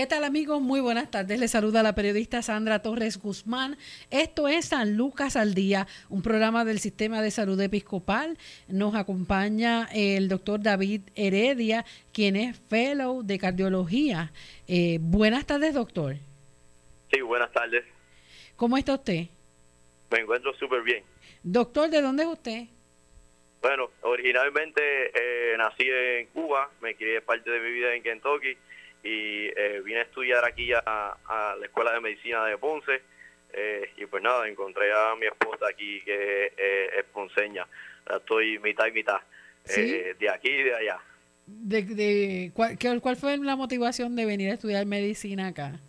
¿Qué tal amigos? Muy buenas tardes. Les saluda la periodista Sandra Torres Guzmán. Esto es San Lucas al Día, un programa del Sistema de Salud Episcopal. Nos acompaña el doctor David Heredia, quien es fellow de cardiología. Eh, buenas tardes, doctor. Sí, buenas tardes. ¿Cómo está usted? Me encuentro súper bien. Doctor, ¿de dónde es usted? Bueno, originalmente eh, nací en Cuba, me crié parte de mi vida en Kentucky y eh, vine a estudiar aquí a, la Escuela de Medicina de Ponce eh, y pues nada, encontré a mi esposa aquí que es ponceña, estoy mitad y mitad, de aquí y de allá. De, de, ¿cuál, ¿Cuál fue la motivación de venir a estudiar medicina acá?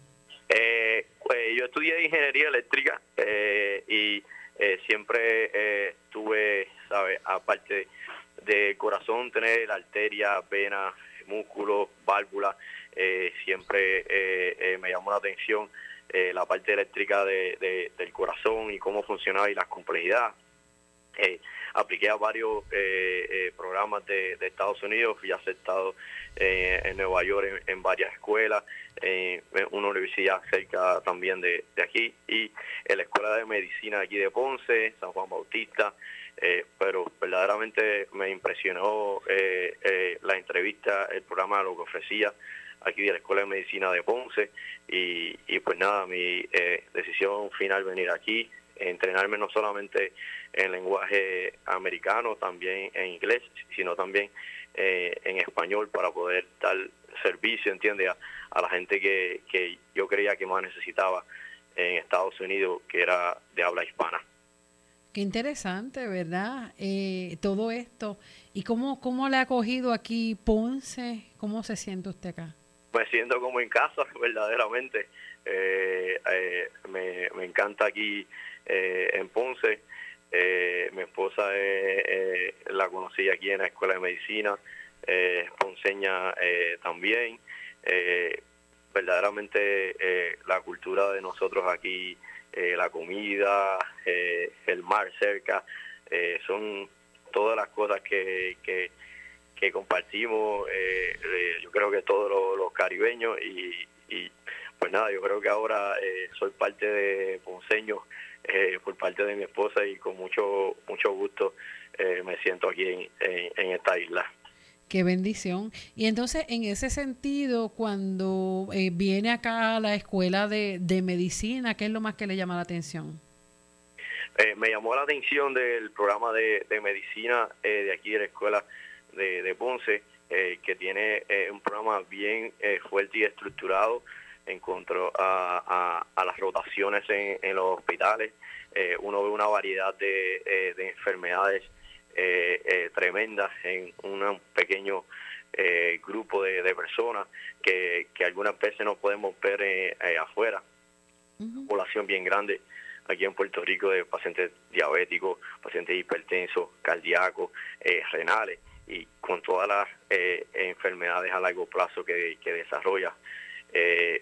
pues yo estudié ingeniería eléctrica y siempre tuve ¿sabes? Aparte de corazón, tener arteria, vena, músculo, válvula, eh, siempre eh, eh, me llamó la atención la parte eléctrica de, del corazón y cómo funcionaba y las complejidades. apliqué a varios programas de, Estados Unidos, fui aceptado en Nueva York en, varias escuelas, en una universidad cerca también de, de aquí y en la Escuela de Medicina aquí de Ponce, San Juan Bautista, eh, pero verdaderamente me impresionó eh, eh, la entrevista, el programa, lo que ofrecía aquí de la Escuela de Medicina de Ponce y, pues nada, mi decisión final venir aquí, entrenarme no solamente en lenguaje americano, también en inglés, sino también en español para poder dar servicio, entiende, a, la gente que, que yo creía que más necesitaba en Estados Unidos, que era de habla hispana. Qué interesante, ¿verdad? Eh, todo esto. ¿Y cómo, cómo le ha cogido aquí Ponce? ¿Cómo se siente usted acá? Me siento como en casa, verdaderamente. Eh, eh, me, me, encanta aquí en Ponce. mi esposa la conocí aquí en la Escuela de Medicina, ponceña también. verdaderamente la cultura de nosotros aquí eh, la comida, eh, el mar cerca, eh, son todas las cosas que, que, compartimos, yo creo que todos los, caribeños y, pues nada, yo creo que ahora soy parte de Ponceño por parte de mi esposa y con mucho mucho gusto me siento aquí en esta isla. Qué bendición. Y entonces, en ese sentido, cuando eh, viene acá a la escuela de, medicina, ¿qué es lo más que le llama la atención? Eh, me llamó la atención del programa de, medicina eh, de aquí de la escuela de, Ponce, que tiene un programa bien fuerte y estructurado en cuanto a, las rotaciones en, los hospitales. uno ve una variedad de, de enfermedades eh, eh, tremendas en un pequeño eh, grupo de, personas que, que, algunas veces no podemos ver eh, afuera. Población bien grande aquí en Puerto Rico de pacientes diabéticos, pacientes hipertensos, cardíacos, renales y con todas las enfermedades a largo plazo que, que desarrolla.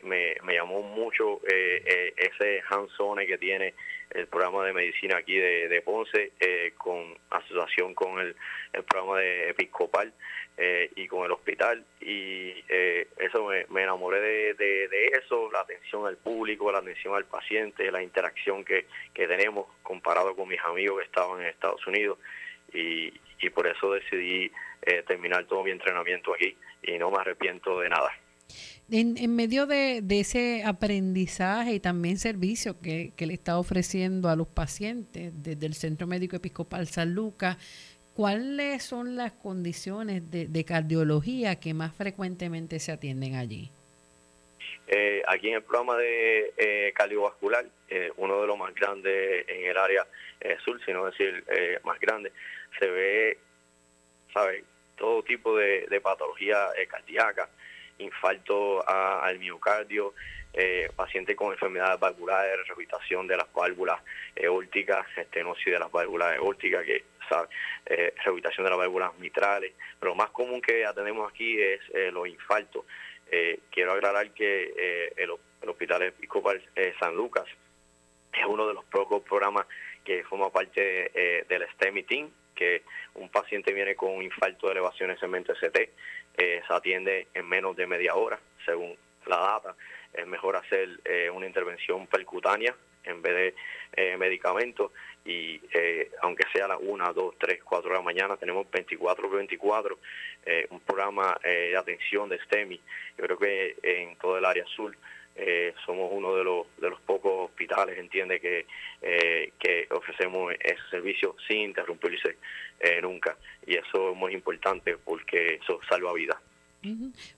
me, me, llamó mucho ese hands que tiene el programa de medicina aquí de, Ponce, eh, con asociación con el, programa de Episcopal eh, y con el hospital. Y eh, eso me, enamoré de, eso, la atención al público, la atención al paciente, la interacción que, tenemos comparado con mis amigos que estaban en Estados Unidos. Y, y por eso decidí terminar todo mi entrenamiento aquí y no me arrepiento de nada. En, en medio de, ese aprendizaje y también servicio que, le está ofreciendo a los pacientes desde el Centro Médico Episcopal San Lucas, ¿cuáles son las condiciones de, cardiología que más frecuentemente se atienden allí? Eh, aquí en el programa de eh, cardiovascular, eh, uno de los más grandes en el área sur, si no decir más grande, se ve, ¿sabe? Todo tipo de, de patología cardíaca, infarto al miocardio, eh, pacientes con enfermedades valvulares, rehabilitación de las válvulas eórticas, estenosis de las válvulas eórticas, que sabe, eh, rehabilitación de las válvulas mitrales. Pero lo más común que atendemos aquí es eh, los infartos. Eh, quiero aclarar que el, Hospital Episcopal San Lucas es uno de los pocos programas que forma parte del STEMI Team, que un paciente viene con un infarto de elevación en cemento ST, eh, se atiende en menos de media hora, según la data, es mejor hacer una intervención percutánea en vez de medicamentos y aunque sea a las 1, 2, 3, 4 de la mañana, tenemos 24 por 24, un programa de atención de STEMI, yo creo que en todo el área azul eh, somos uno de los, de los pocos hospitales, entiende, que, eh, que ofrecemos ese servicio sin interrumpirse eh, nunca. Y eso es muy importante porque eso salva vidas.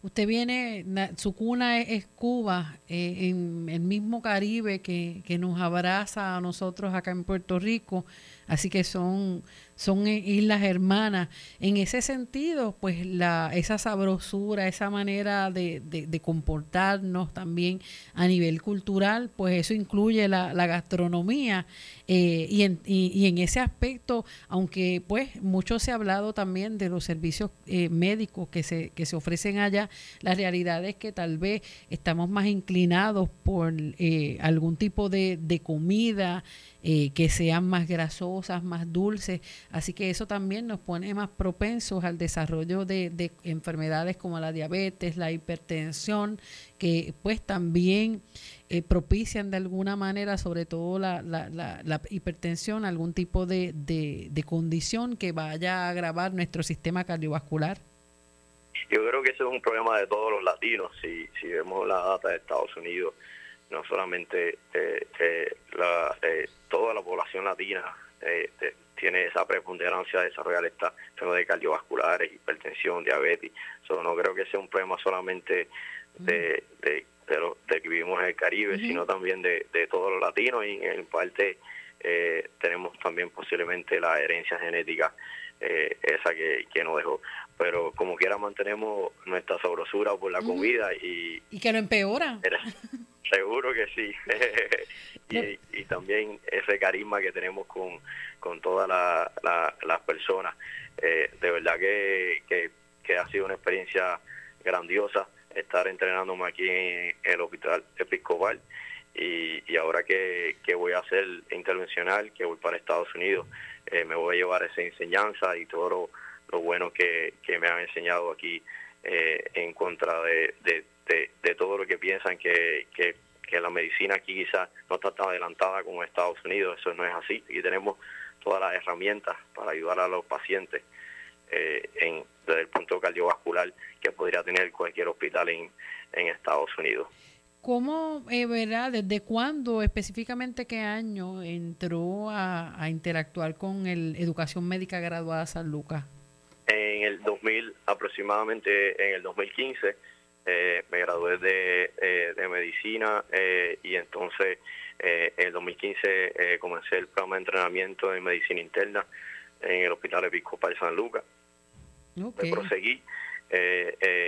Usted viene, su cuna es, Cuba, en el mismo Caribe que, que nos abraza a nosotros acá en Puerto Rico, así que son son islas hermanas. En ese sentido, pues la, esa sabrosura, esa manera de, de, comportarnos también a nivel cultural, pues eso incluye la, gastronomía. Eh, y, en, y, en ese aspecto, aunque pues mucho se ha hablado también de los servicios eh, médicos que se, que se ofrecen allá, la realidad es que tal vez estamos más inclinados por eh, algún tipo de, de comida eh, que sean más grasosas, más dulces. Así que eso también nos pone más propensos al desarrollo de, enfermedades como la diabetes, la hipertensión, que pues también eh, propician de alguna manera, sobre todo la, la, hipertensión, algún tipo de, de, condición que vaya a agravar nuestro sistema cardiovascular. Yo creo que ese es un problema de todos los latinos. Si, si vemos la data de Estados Unidos, no solamente eh, eh, la, eh, toda la población latina tiene esa preponderancia de desarrollar esta enfermedades cardiovasculares, hipertensión, diabetes. So, no creo que sea un problema solamente de, de, de, que vivimos en el Caribe, sino también de, de todos los latinos y en parte tenemos también posiblemente la herencia genética esa que, que nos dejó. Pero como quiera mantenemos nuestra sabrosura por la comida y... Y que lo empeora. Seguro que sí. y, también ese carisma que tenemos con, con todas las personas. Eh, de verdad que, que, ha sido una experiencia grandiosa estar entrenándome aquí en el hospital episcopal y, y ahora que, que voy a ser intervencional, que voy para Estados Unidos, eh, me voy a llevar esa enseñanza y todo lo, lo bueno que, que me han enseñado aquí eh, en contra de, de, todo lo que piensan que, que, la medicina aquí quizás no está tan adelantada como en Estados Unidos, eso no es así. Aquí tenemos todas las herramientas para ayudar a los pacientes eh, en, desde el punto cardiovascular que podría tener cualquier hospital en, en Estados Unidos. ¿Cómo, eh, verdad, desde cuándo, específicamente qué año entró a, a interactuar con el Educación Médica Graduada San Lucas? En el 2000, aproximadamente en el 2015, eh, me gradué de, eh, de medicina eh, y entonces en el 2015 comencé el programa de entrenamiento en medicina interna en el Hospital Episcopal San Lucas. Okay. proseguí.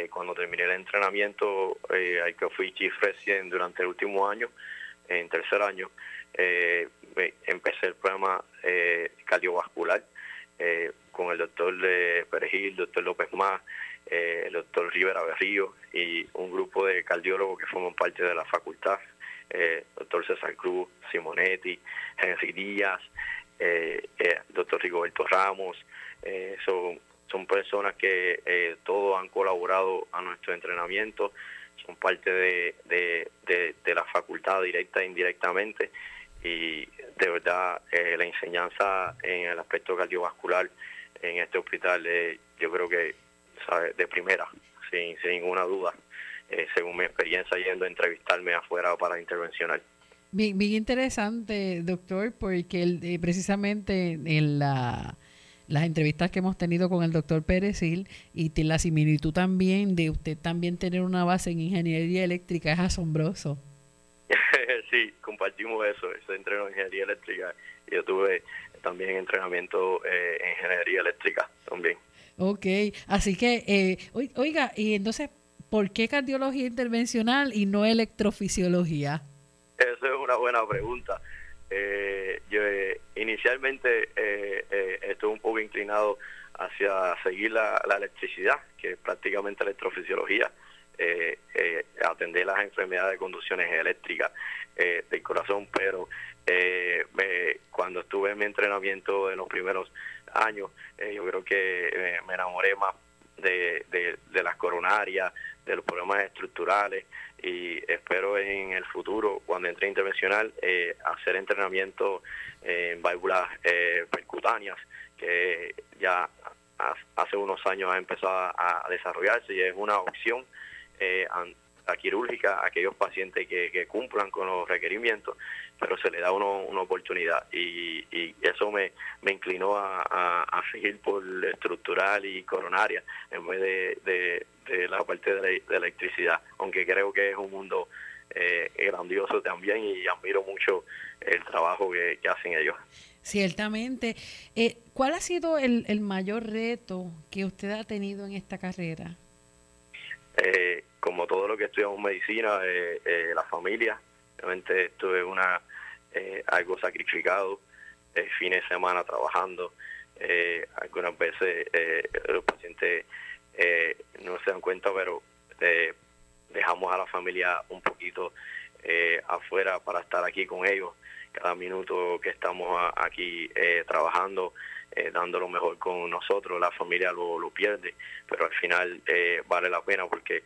cuando terminé el entrenamiento, ahí que fui chief resident durante el último año, en tercer año, empecé el programa cardiovascular con el doctor de Perejil, doctor López Más, eh, el doctor Rivera Berrío y un grupo de cardiólogos que forman parte de la facultad, eh, doctor César Cruz, Simonetti, Henry Díaz, eh doctor Rigoberto Ramos, son, son personas que todos han colaborado a nuestro entrenamiento, son parte de, de, de, la facultad directa e indirectamente y de verdad la enseñanza en el aspecto cardiovascular en este hospital yo creo que de primera, sin, sin ninguna duda, eh, según mi experiencia yendo a entrevistarme afuera para intervencionar. Bien, bien interesante, doctor, porque eh, precisamente en la, las entrevistas que hemos tenido con el doctor Pérezil y la similitud también de usted también tener una base en ingeniería eléctrica es asombroso. sí, compartimos eso, ese entreno en ingeniería eléctrica. Yo tuve también entrenamiento eh, en ingeniería eléctrica también. Ok, así que, eh, oiga, y entonces, ¿por qué cardiología intervencional y no electrofisiología? Esa es una buena pregunta. Eh, yo eh, inicialmente eh, estuve un poco inclinado hacia seguir la, electricidad, que es prácticamente electrofisiología, atender las enfermedades de conducciones eléctricas del corazón, pero me, cuando estuve en mi entrenamiento en los primeros años, eh, yo creo que me enamoré más de, de, las coronarias, de los problemas estructurales y espero en el futuro, cuando entre intervencional, eh, hacer entrenamiento en válvulas eh, percutáneas, que ya hace unos años ha empezado a, desarrollarse y es una opción eh, a quirúrgica a aquellos pacientes que, cumplan con los requerimientos, pero se le da uno, una oportunidad y, eso me, me inclinó a, seguir por estructural y coronaria en vez de, de, la parte de la, electricidad, aunque creo que es un mundo eh, grandioso también y admiro mucho el trabajo que, hacen ellos. Ciertamente. Eh, ¿Cuál ha sido el, el mayor reto que usted ha tenido en esta carrera? Eh, como todo lo que estudiamos medicina, eh, eh, la familia, realmente estuve una eh, algo sacrificado, fines de semana trabajando, algunas veces los pacientes no se dan cuenta, pero dejamos a la familia un poquito afuera para estar aquí con ellos, cada minuto que estamos aquí trabajando. dando lo mejor con nosotros, la familia lo, lo pierde, pero al final vale la pena porque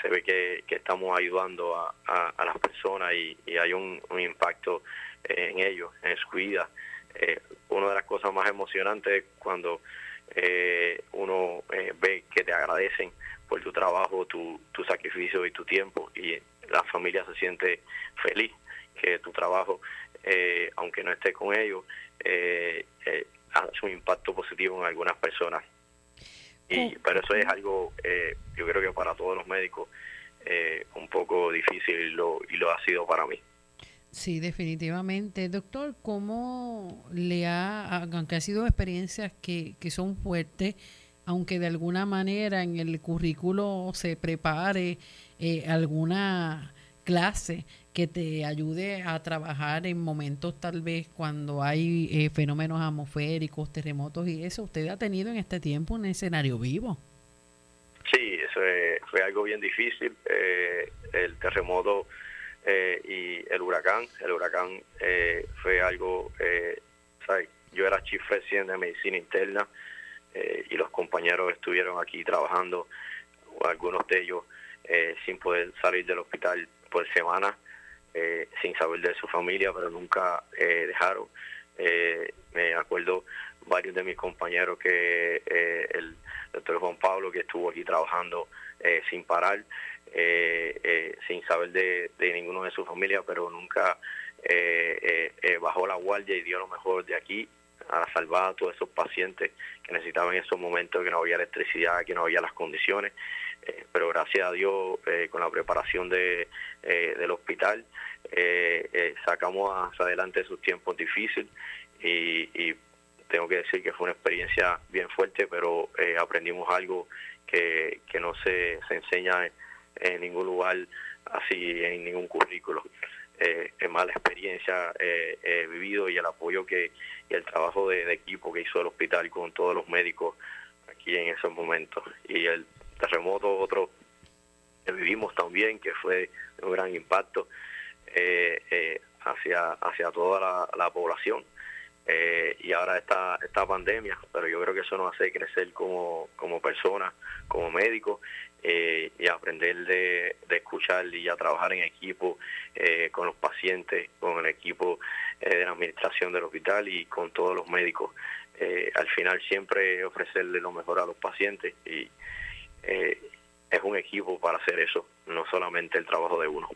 se ve que, estamos ayudando a, las personas y, hay un, impacto en ellos, en su vida. Eh, una de las cosas más emocionantes es cuando eh, uno eh, ve que te agradecen por tu trabajo, tu, tu sacrificio y tu tiempo y la familia se siente feliz que tu trabajo, aunque no esté con ellos, hace un impacto positivo en algunas personas. Y, pero eso es algo, eh, yo creo que para todos los médicos, eh, un poco difícil y lo, y lo ha sido para mí. Sí, definitivamente. Doctor, ¿cómo le ha, aunque ha sido experiencias que, que son fuertes, aunque de alguna manera en el currículo se prepare eh, alguna clase que te ayude a trabajar en momentos tal vez cuando hay eh, fenómenos atmosféricos, terremotos y eso. ¿Usted ha tenido en este tiempo un escenario vivo? Sí, eso fue algo bien difícil. Eh, el terremoto eh, y el huracán. El huracán fue algo, ¿sabes? Yo era chief resident de medicina interna y los compañeros estuvieron aquí trabajando, algunos de ellos sin poder salir del hospital por semana eh, sin saber de su familia, pero nunca eh, dejaron. Eh, me acuerdo varios de mis compañeros que el doctor Juan Pablo, que estuvo aquí trabajando sin parar, sin saber de, ninguno de su familia, pero nunca bajó la guardia y dio lo mejor de aquí a salvar a todos esos pacientes que necesitaban en esos momentos, que no había electricidad, que no había las condiciones. Eh, pero gracias a Dios eh, con la preparación de, eh, del hospital sacamos hacia adelante esos tiempos difíciles y, tengo que decir que fue una experiencia bien fuerte, pero aprendimos algo que, que no se, se enseña en, ningún lugar así, en ningún currículo. es más la experiencia vivido y el apoyo que y el trabajo de, de equipo que hizo el hospital con todos los médicos aquí en esos momentos y el terremoto, otro que vivimos también, que fue un gran impacto eh, eh, hacia, hacia toda la, población. Eh, y ahora esta, esta pandemia, pero yo creo que eso nos hace crecer como, como personas, como médicos, y aprender de, de, escuchar y a trabajar en equipo con los pacientes, con el equipo de la administración del hospital y con todos los médicos. al final siempre ofrecerle lo mejor a los pacientes y, eh, es un equipo para hacer eso, no solamente el trabajo de uno.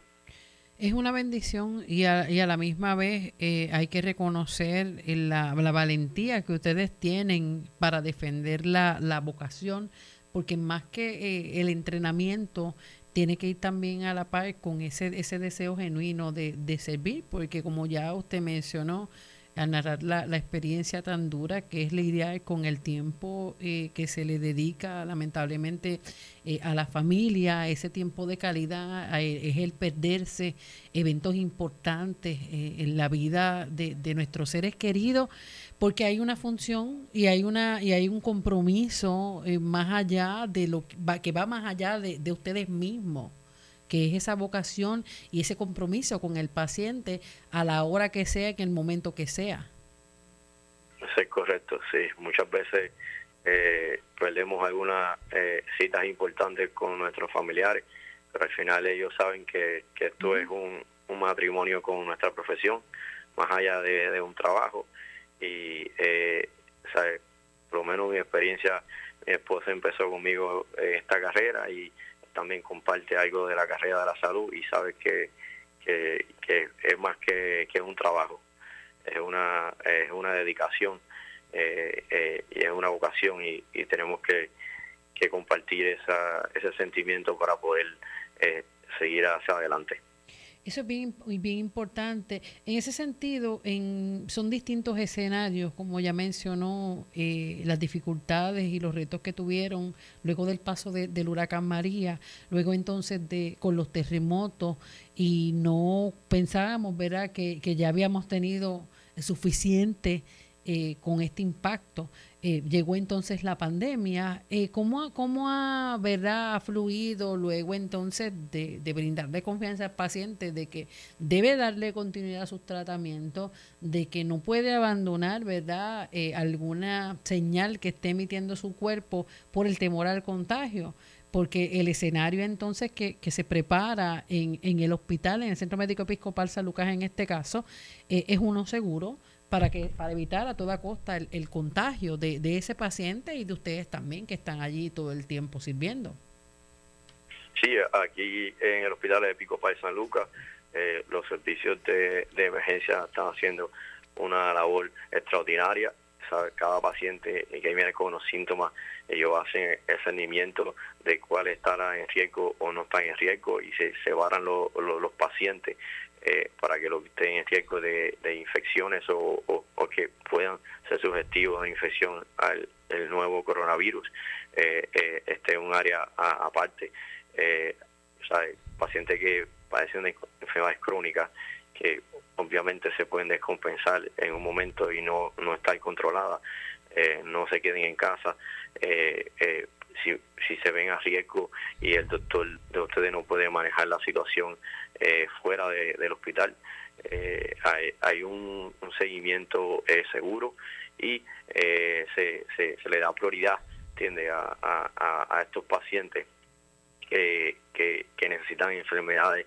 Es una bendición y a, y a la misma vez eh, hay que reconocer la, la, valentía que ustedes tienen para defender la, vocación, porque más que eh, el entrenamiento, tiene que ir también a la par con ese, ese deseo genuino de servir, porque como ya usted mencionó, a narrar la, la, experiencia tan dura que es lidiar con el tiempo eh, que se le dedica lamentablemente eh, a la familia, ese tiempo de calidad, eh, es el perderse eventos importantes en la vida de, de, nuestros seres queridos, porque hay una función y hay una y hay un compromiso más allá de lo que va, que va más allá de, de ustedes mismos que es esa vocación y ese compromiso con el paciente a la hora que sea, en el momento que sea. Eso es correcto, sí. Muchas veces eh, perdemos algunas eh, citas importantes con nuestros familiares, pero al final ellos saben que, esto es un, matrimonio con nuestra profesión, más allá de, un trabajo. Y, eh, por lo menos mi experiencia, mi esposa empezó conmigo en esta carrera y también comparte algo de la carrera de la salud y sabe que, que, es más que, que un trabajo, es una, es una dedicación eh, eh, y es una vocación y, tenemos que, que compartir esa, ese sentimiento para poder eh, seguir hacia adelante. Eso es bien, bien importante. En ese sentido, en, son distintos escenarios, como ya mencionó, eh, las dificultades y los retos que tuvieron luego del paso del huracán María, luego entonces de con los terremotos y no pensábamos, ¿verdad?, que, que ya habíamos tenido suficiente eh, con este impacto. Eh, llegó entonces la pandemia. Eh, ¿cómo, ¿Cómo ha, verdad, fluido luego entonces de, de, brindarle confianza al paciente de que debe darle continuidad a sus tratamientos, de que no puede abandonar verdad eh, alguna señal que esté emitiendo su cuerpo por el temor al contagio? porque el escenario entonces que, que se prepara en, en, el hospital, en el Centro Médico Episcopal San Lucas en este caso, es uno seguro, para que para evitar a toda costa el, contagio de, ese paciente y de ustedes también que están allí todo el tiempo sirviendo. Sí, aquí en el Hospital de Pico Pay San Lucas, eh, los servicios de, emergencia están haciendo una labor extraordinaria. Cada paciente que viene con unos síntomas, ellos hacen el seguimiento de cuál estará en riesgo o no está en riesgo y se separan los pacientes eh, para que lo que estén en riesgo de, infecciones o, que puedan ser subjetivos de infección al nuevo coronavirus. Eh, eh, este es un área aparte. Eh, pacientes que padecen de enfermedades crónicas que obviamente se pueden descompensar en un momento y no, no estar controladas, no se queden en casa. si, si se ven a riesgo y el doctor de ustedes no puede manejar la situación eh, fuera del hospital. Eh, hay, un, seguimiento eh, seguro y se, se, le da prioridad tiende a, a, estos pacientes que, que, necesitan enfermedades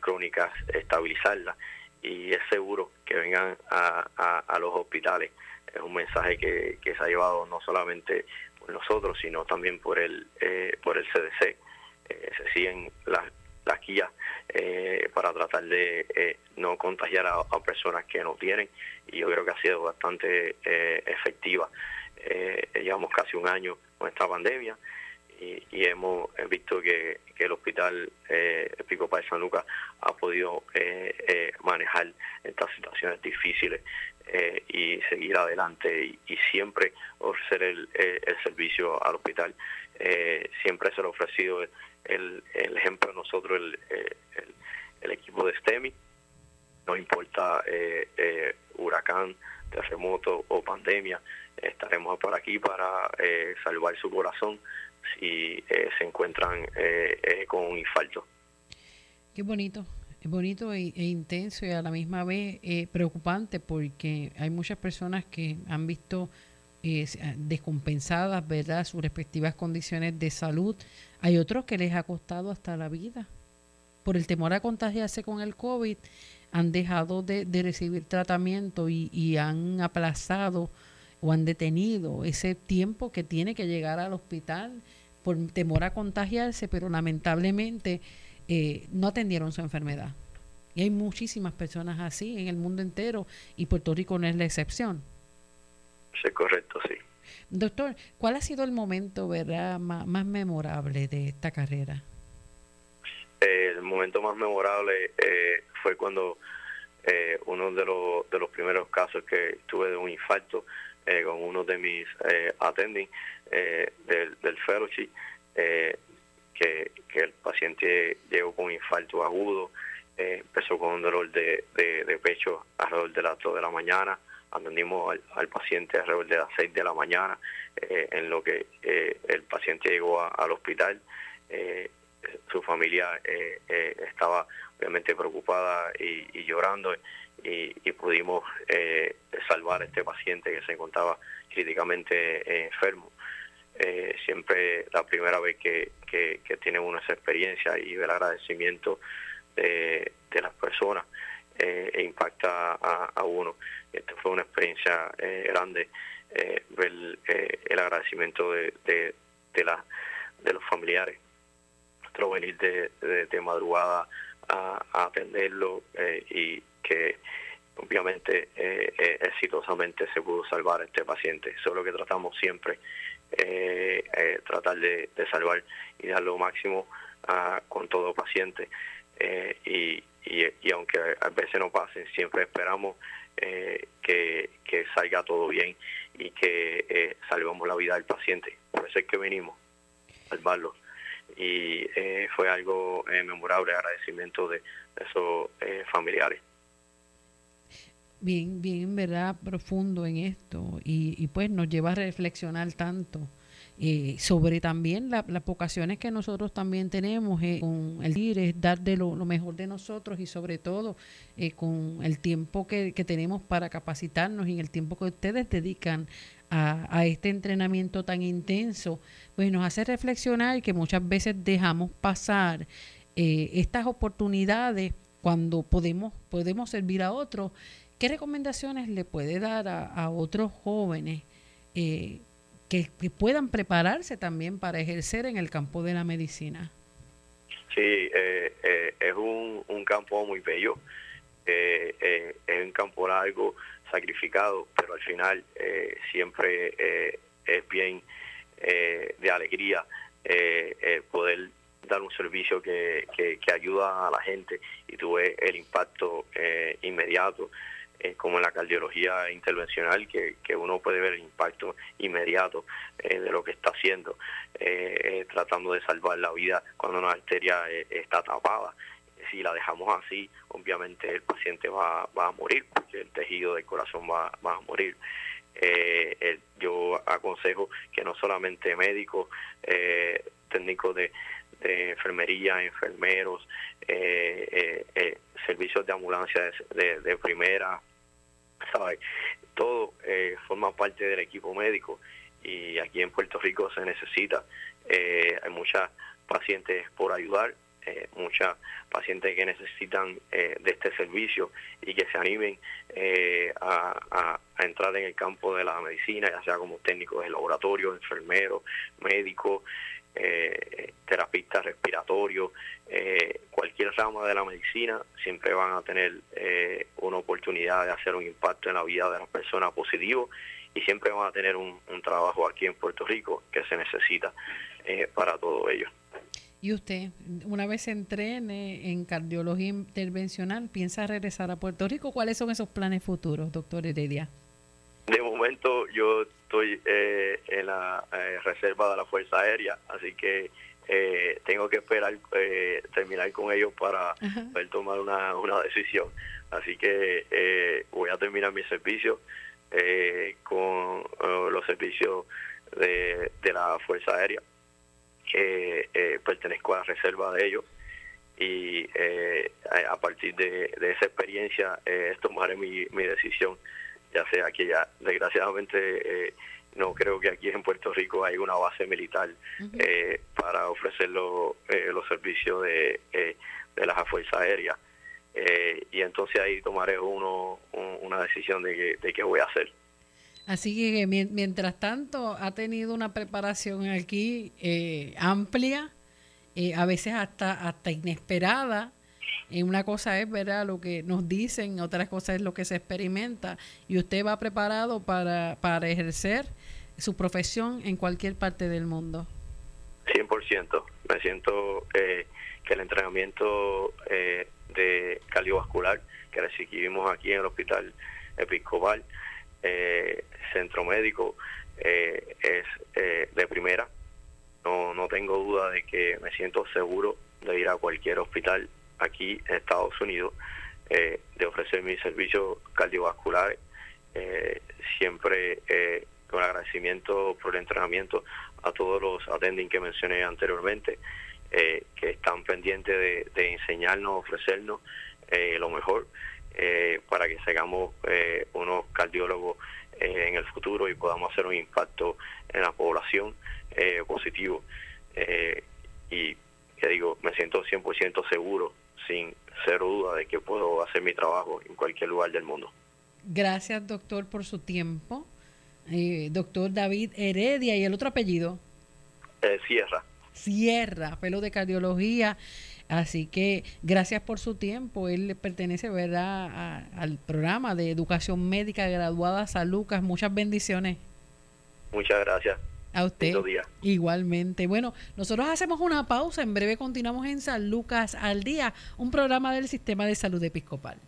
crónicas estabilizarlas y es seguro que vengan a, a, los hospitales. Es un mensaje que, que se ha llevado no solamente por nosotros, sino también por el, por el CDC. se siguen las, las guías eh, para tratar de eh, no contagiar a, personas que no tienen y yo creo que ha sido bastante eh, efectiva. llevamos casi un año con esta pandemia y, hemos visto que, el hospital Pico de San Lucas ha podido manejar estas situaciones difíciles y seguir adelante y, siempre ofrecer el, el, servicio al hospital. siempre se lo ha ofrecido el, el ejemplo nosotros, el, el, equipo de STEMI, no importa eh, eh, huracán, terremoto o pandemia, estaremos por aquí para eh, salvar su corazón si se encuentran con un infarto. Qué bonito, es bonito e, e, intenso y a la misma vez preocupante porque hay muchas personas que han visto descompensadas, ¿verdad?, sus respectivas condiciones de salud hay otros que les ha costado hasta la vida. Por el temor a contagiarse con el COVID, han dejado de, recibir tratamiento y, han aplazado o han detenido ese tiempo que tiene que llegar al hospital por temor a contagiarse, pero lamentablemente eh, no atendieron su enfermedad. Y hay muchísimas personas así en el mundo entero y Puerto Rico no es la excepción. Sí, correcto, sí. Doctor, ¿cuál ha sido el momento verdad más, memorable de esta carrera? el momento más memorable eh, fue cuando eh, uno de los, de los primeros casos que tuve de un infarto eh, con uno de mis attending del, del fellowship, que, el paciente llegó con un infarto agudo, empezó con un dolor de, de, pecho alrededor de las 2 de la mañana, atendimos al, paciente alrededor de las 6 de la mañana, eh, en lo que eh, el paciente llegó al hospital. Eh, su familia estaba obviamente preocupada y, llorando y, pudimos salvar a este paciente que se encontraba críticamente enfermo. siempre la primera vez que, que, tiene uno esa experiencia y el agradecimiento de, de las personas e impacta a, uno. Esta fue una experiencia grande ver el agradecimiento de, de, de, la, de los familiares. Nuestro venir de, de, madrugada a, atenderlo y que obviamente eh, exitosamente se pudo salvar a este paciente. Eso es lo que tratamos siempre, eh, eh, tratar de, salvar y dar lo máximo con todo paciente. Y, y, aunque a veces no pasen, siempre esperamos que, salga todo bien y que salvemos la vida del paciente. Por eso es que venimos, a salvarlo. Y fue algo memorable, agradecimiento de esos familiares bien, bien, ¿verdad?, profundo en esto y, y pues nos lleva a reflexionar tanto. Eh, sobre también las vocaciones que nosotros también tenemos eh, con el ir es dar de lo, mejor de nosotros y sobre todo eh, con el tiempo que, que, tenemos para capacitarnos y el tiempo que ustedes dedican a, a, este entrenamiento tan intenso, pues nos hace reflexionar que muchas veces dejamos pasar estas oportunidades cuando podemos, podemos servir a otros. ¿Qué recomendaciones le puede dar a, otros jóvenes eh, que, puedan prepararse también para ejercer en el campo de la medicina? Sí, eh, eh, es un, campo muy bello, es un campo largo, sacrificado, pero al final siempre es bien de alegría poder dar un servicio que, que, ayuda a la gente y tuve el impacto inmediato eh, como en la cardiología intervencional, que, que, uno puede ver el impacto inmediato eh, de lo que está haciendo, eh, tratando de salvar la vida cuando una arteria está tapada. Si la dejamos así, obviamente el paciente va, a morir, porque el tejido del corazón va, a morir. yo aconsejo que no solamente médicos, técnicos de, enfermería, enfermeros, servicios de ambulancia de primera, todo eh, forma parte del equipo médico y aquí en Puerto Rico se necesita. Eh, hay muchas pacientes por ayudar, eh, muchas pacientes que necesitan de este servicio y que se animen a, entrar en el campo de la medicina, ya sea como técnicos de laboratorio, enfermeros, médicos, eh, terapistas respiratorios, eh, cualquier rama de la medicina, siempre van a tener eh, una oportunidad de hacer un impacto en la vida de las personas positivo y siempre van a tener un, trabajo aquí en Puerto Rico que se necesita eh, para todo ello. ¿Y usted, una vez se entrene en cardiología intervencional, piensa regresar a Puerto Rico? ¿Cuáles son esos planes futuros, doctor Heredia? De momento yo estoy eh, en la eh, reserva de la Fuerza Aérea, así que eh, tengo que esperar terminar con ellos para poder tomar una, una decisión. Así que voy a terminar mi servicio con los servicios de, de, la Fuerza Aérea, que pertenezco a la reserva de ellos y a partir de, de esa experiencia tomaré mi, mi decisión ya sea que ya desgraciadamente eh, no creo que aquí en Puerto Rico hay una base militar eh, para ofrecer eh, los servicios de, de las fuerzas aéreas. y entonces ahí tomaré uno, una decisión de, de qué voy a hacer. Así que mientras tanto ha tenido una preparación aquí amplia, a veces hasta, hasta inesperada, y una cosa es, ¿verdad?, lo que nos dicen, otra cosa es lo que se experimenta. Y usted va preparado para, para ejercer su profesión en cualquier parte del mundo. 100%. Me siento eh, que el entrenamiento eh, de cardiovascular que recibimos aquí en el Hospital Episcopal, eh, Centro Médico, es de primera. No, no tengo duda de que me siento seguro de ir a cualquier hospital aquí en Estados Unidos eh, de ofrecer mis servicios cardiovasculares. Eh, siempre eh, con agradecimiento por el entrenamiento a todos los attending que mencioné anteriormente, que están pendientes de, enseñarnos, ofrecernos lo mejor para que seamos unos cardiólogos en el futuro y podamos hacer un impacto en la población positivo. y que digo, me siento 100% seguro, sin cero duda, de que puedo hacer mi trabajo en cualquier lugar del mundo. Gracias, doctor, por su tiempo. doctor David Heredia, ¿y el otro apellido? Sierra. Sierra, pelo de cardiología. Así que gracias por su tiempo. Él pertenece, ¿verdad?, al programa de educación médica graduada San Lucas. Muchas bendiciones. Muchas gracias. A usted. Igualmente. Bueno, nosotros hacemos una pausa. En breve continuamos en San Lucas al Día, un programa del Sistema de Salud Episcopal.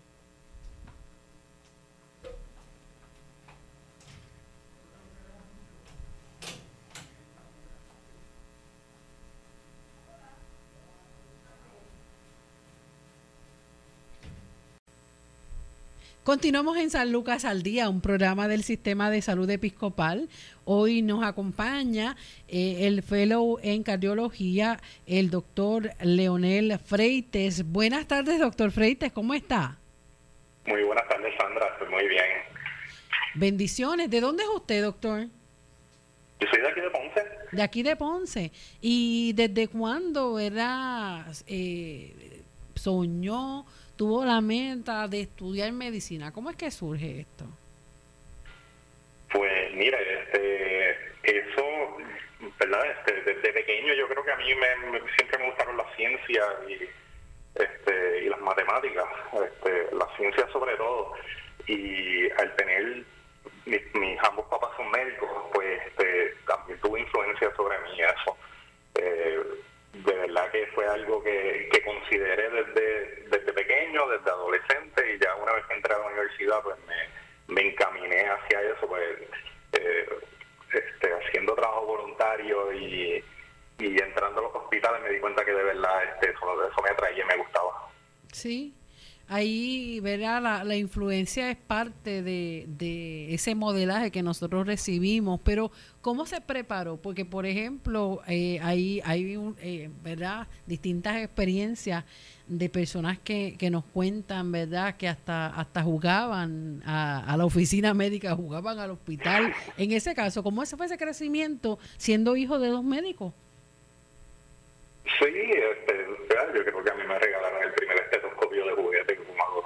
Continuamos en San Lucas al Día, un programa del Sistema de Salud Episcopal. Hoy nos acompaña eh, el fellow en cardiología, el doctor Leonel Freites. Buenas tardes, doctor Freites, ¿cómo está? Muy buenas tardes, Sandra, estoy muy bien. Bendiciones. ¿De dónde es usted, doctor? Yo soy de aquí de Ponce. De aquí de Ponce. ¿Y desde cuándo era, eh, soñó tuvo la meta de estudiar medicina. ¿Cómo es que surge esto? Pues mira, este, eso, ¿verdad? Este, desde pequeño yo creo que a mí me, siempre me gustaron las ciencias y, este, y las matemáticas, este, las ciencias sobre todo. Y al tener mis, ambos papás son médicos, pues este, también tuvo influencia sobre mí eso. Eh, de verdad que fue algo que, que consideré desde, desde pequeño, desde adolescente, y ya una vez que entré a la universidad, pues me, me encaminé hacia eso, pues eh, este, haciendo trabajo voluntario y, y entrando a los hospitales me di cuenta que de verdad este, eso, eso me atraía y me gustaba. Sí, ahí verá la, la influencia es parte de, de, ese modelaje que nosotros recibimos, pero ¿cómo se preparó? Porque, por ejemplo, eh, hay, hay eh, ¿verdad? distintas experiencias de personas que, nos cuentan, ¿verdad?, que hasta, hasta jugaban a, a, la oficina médica, jugaban al hospital. En ese caso, ¿cómo ese fue ese crecimiento siendo hijo de dos médicos? Sí, este, yo creo que a mí me regalaron el primer estetoscopio de juguete como,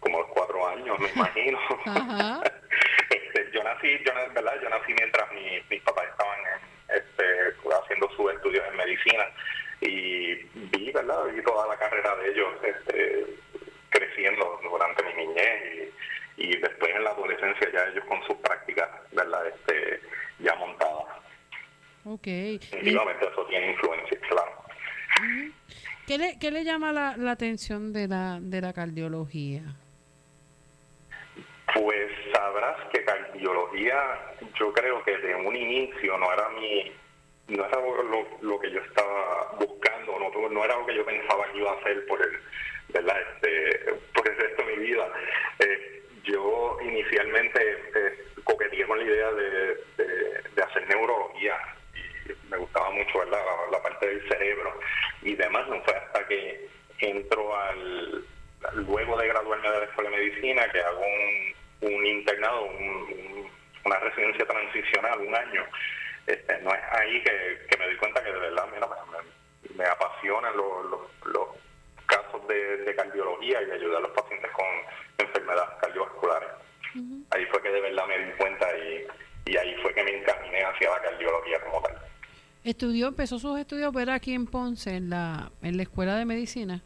como los cuatro años, me imagino. este, yo nací, yo, ¿verdad? yo nací mientras mi, mis papás estaban este, haciendo sus estudios en medicina y vi, ¿verdad? Vi toda la carrera de ellos este, creciendo durante mi niñez y, y después en la adolescencia ya ellos con sus prácticas, ¿verdad? Este, ya montadas. Ok. Eso tiene influencia, claro. ¿Qué le, qué le llama la, la atención de la, de la cardiología? Pues sabrás que cardiología, yo creo que de un inicio no era mi, no era lo, lo que yo estaba buscando, no, no era lo que yo pensaba que iba a hacer por el, ¿verdad? Este, por el resto de mi vida. Eh, yo inicialmente eh, coqueteé con la idea de, de, hacer neurología me gustaba mucho ¿verdad? La, parte del cerebro y demás. No fue hasta que entro al, luego de graduarme de la Escuela de Medicina, que hago un, un internado, una residencia transicional, un año. Este, no es ahí que, me di cuenta que de verdad mira, me, apasionan los, los, casos de, cardiología y ayudar a los pacientes con enfermedades cardiovasculares. Ahí fue que de verdad me di cuenta y, y ahí fue que me encaminé hacia la cardiología como tal. Estudió, empezó sus estudios ver aquí en Ponce, en la, en la escuela de medicina.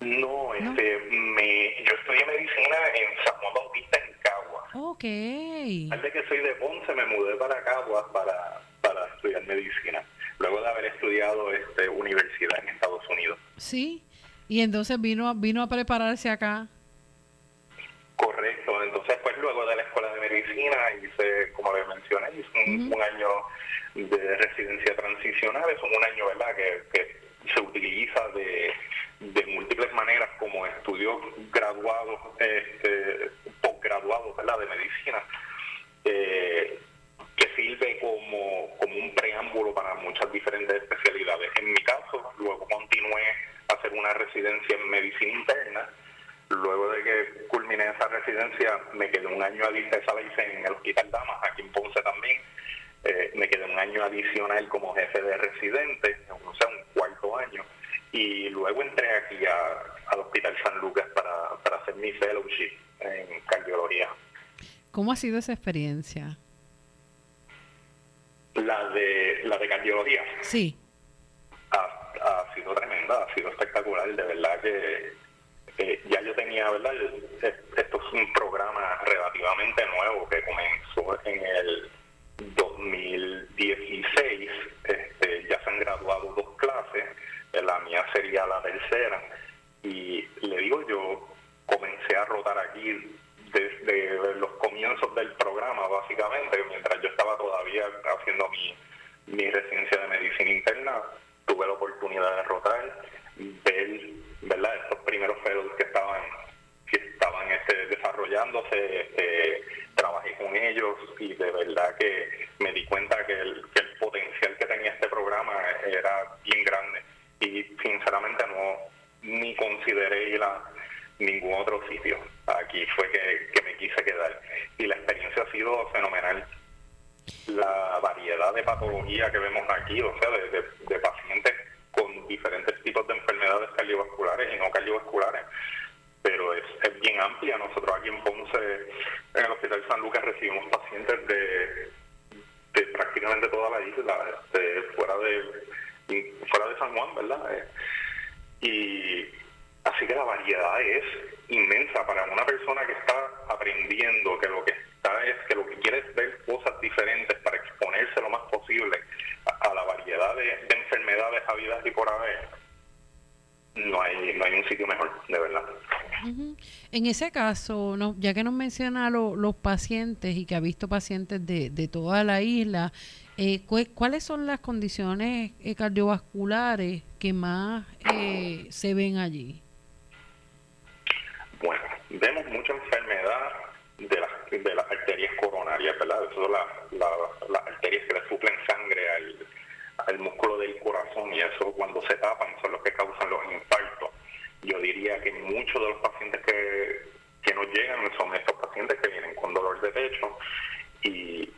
No, este, Me, yo estudié medicina en San Juan Bautista, en Caguas. Ok. Antes de que soy de Ponce, me mudé para Caguas para, para estudiar medicina. Luego de haber estudiado este, universidad en Estados Unidos. Sí. Y entonces vino, vino a prepararse acá. Correcto. Entonces, pues luego de la escuela de medicina hice, como les mencioné, hice un año de residencia transicional. Es un año ¿verdad? Que, se utiliza de, de, múltiples maneras como estudios graduados, este, posgraduados de medicina, eh, que sirve como, como un preámbulo para muchas diferentes especialidades. En mi caso, luego continué a hacer una residencia en medicina interna. Luego de que culminé esa residencia me quedé un año adicional, esa hice en el Hospital Damas, aquí en Ponce también, eh, me quedé un año adicional como jefe de residente, o sea, un cuarto año, y luego entré aquí al Hospital San Lucas para, para hacer mi fellowship en cardiología. ¿Cómo ha sido esa experiencia? La de, la de cardiología. Sí. Ha, sido tremenda, ha sido espectacular, de verdad que ya yo tenía, ¿verdad? Esto es un programa relativamente nuevo que comenzó en el 2016. Este, ya se han graduado dos clases, la mía sería la tercera. Y le digo, yo comencé a rotar aquí desde los comienzos del programa, básicamente, mientras yo estaba todavía haciendo mi, mi residencia de medicina interna, tuve la oportunidad de rotar, ver, ¿verdad?, estos primeros fellows que estaban que estaban este, desarrollándose, este, trabajé con ellos y de verdad que me di cuenta que el, que el potencial que tenía este programa era bien grande y sinceramente no ni consideré ningún otro sitio. Aquí fue que, me quise quedar y la experiencia ha sido fenomenal. La variedad de patología que vemos aquí, o sea, de, pacientes con diferentes tipos de enfermedades cardiovasculares y no cardiovasculares, pero es, bien amplia. Nosotros aquí en Ponce, en el Hospital San Lucas, recibimos pacientes de, de prácticamente toda la isla, este, fuera de fuera de San Juan, ¿verdad? Eh, y Así que la variedad es inmensa para una persona que está aprendiendo, que lo que está es que lo que quiere es ver cosas diferentes para exponerse lo más posible a, la variedad de, enfermedades habidas y por haber. No hay, no hay un sitio mejor, de verdad. En ese caso, no, ya que nos menciona los pacientes y que ha visto pacientes de, de toda la isla, eh, ¿cuáles son las condiciones eh, cardiovasculares que más eh, se ven allí? Bueno, vemos mucha enfermedad de las, de las arterias coronarias, ¿verdad? Eso son las arterias que le suplen sangre al, al músculo del corazón y eso cuando se tapan son los que causan los infartos. Yo diría que muchos de los pacientes que, que nos llegan son estos pacientes que vienen con dolor de pecho y,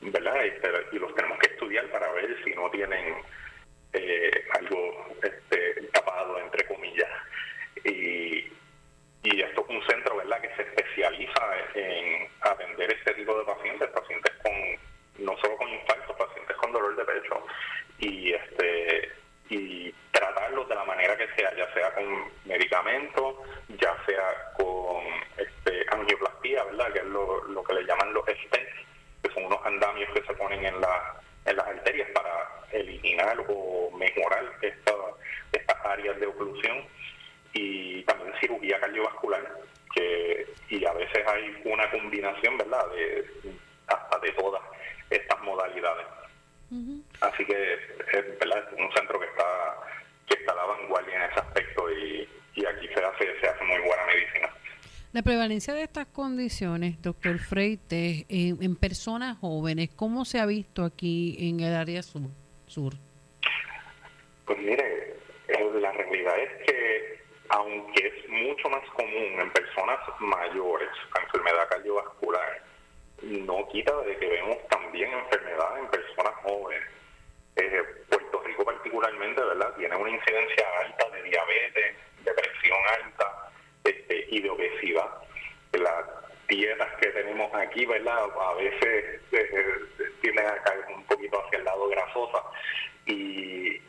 ¿verdad? y los tenemos que estudiar para ver si no tienen eh, algo este, tapado, entre comillas. Y, y esto es un centro verdad que se especializa en atender este tipo de pacientes, pacientes con no solo con infarto, pacientes con dolor de pecho y este y tratarlos de la manera que sea, ya sea con medicamentos, ya sea con este, angioplastía, ¿verdad? Que es lo, que le llaman los stents, que son unos andamios que se ponen en, la, en las arterias para eliminar o mejorar esta, estas áreas de oclusión y también cirugía cardiovascular, que, y a veces hay una combinación, ¿verdad?, de hasta de todas estas modalidades. Así que es, ¿verdad? un centro que está que está a la vanguardia en ese aspecto y, y aquí se hace, se hace muy buena medicina. La prevalencia de estas condiciones, doctor Freites, en, en, personas jóvenes, ¿cómo se ha visto aquí en el área sur? sur? Pues mire, la realidad es que aunque es mucho más común en personas mayores, enfermedad cardiovascular, no quita de que vemos también enfermedad en personas jóvenes. Eh, Puerto Rico particularmente, ¿verdad? Tiene una incidencia alta de diabetes, de presión alta este, y de obesidad. Las dietas que tenemos aquí, ¿verdad? A veces eh, tienden a caer un poquito hacia el lado grasosa y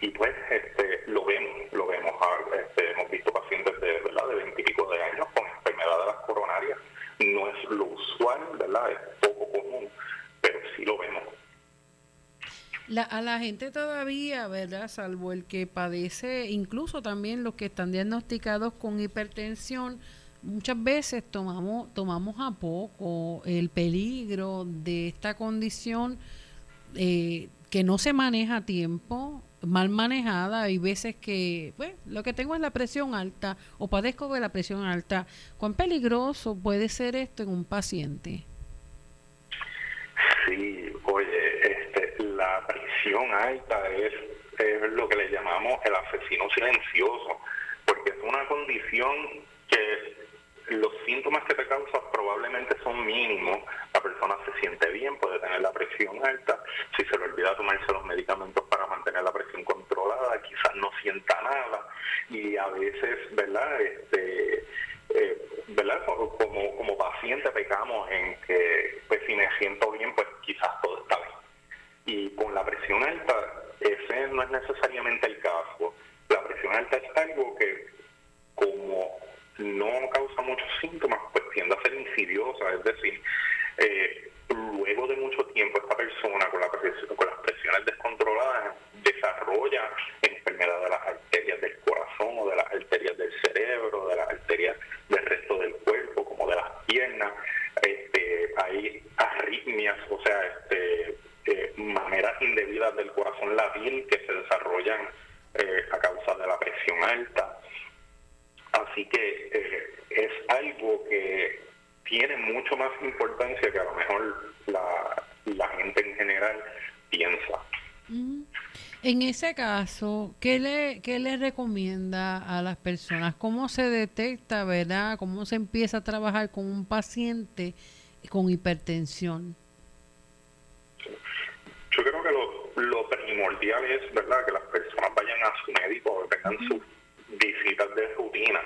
y pues este, lo vemos, lo vemos. Ah, este, hemos visto pacientes de verdad de veintipico de años con enfermedad de las coronarias. No es lo usual, ¿verdad? Es poco común, pero sí lo vemos. La, a la gente todavía, ¿verdad? Salvo el que padece, incluso también los que están diagnosticados con hipertensión, muchas veces tomamos, tomamos a poco el peligro de esta condición eh, que no se maneja a tiempo, mal manejada, hay veces que, pues, lo que tengo es la presión alta o padezco de la presión alta. ¿Cuán peligroso puede ser esto en un paciente? Sí, oye, este, la presión alta es, es lo que le llamamos el asesino silencioso, porque es una condición que los síntomas que te causa probablemente son mínimos. La persona se siente bien, puede tener la presión alta. Si se le olvida tomarse los medicamentos para mantener la presión controlada, quizás no sienta nada. Y a veces, ¿verdad? Este, eh, ¿verdad? Como, como paciente pecamos en que, pues si me siento bien, pues quizás todo está bien. Y con la presión alta, ese no es necesariamente el caso. La presión alta es algo que, como no causa muchos síntomas, pues tiende a ser insidiosa, es decir, eh, luego de mucho tiempo esta persona con, la con las presiones descontroladas desarrolla enfermedad de las arterias del corazón o de las arterias del cerebro, de las arterias del resto del cuerpo, como de las piernas. Este, hay arritmias, o sea, este, eh, maneras indebidas del corazón latir que se desarrollan eh, a causa de la presión alta. Así que eh, es algo que tiene mucho más importancia que a lo mejor la, la gente en general piensa. En ese caso, ¿qué le, ¿qué le recomienda a las personas? ¿Cómo se detecta, verdad? ¿Cómo se empieza a trabajar con un paciente con hipertensión? Yo creo que lo, lo primordial es, ¿verdad?, que las personas vayan a su médico, que tengan sus visitas de rutina.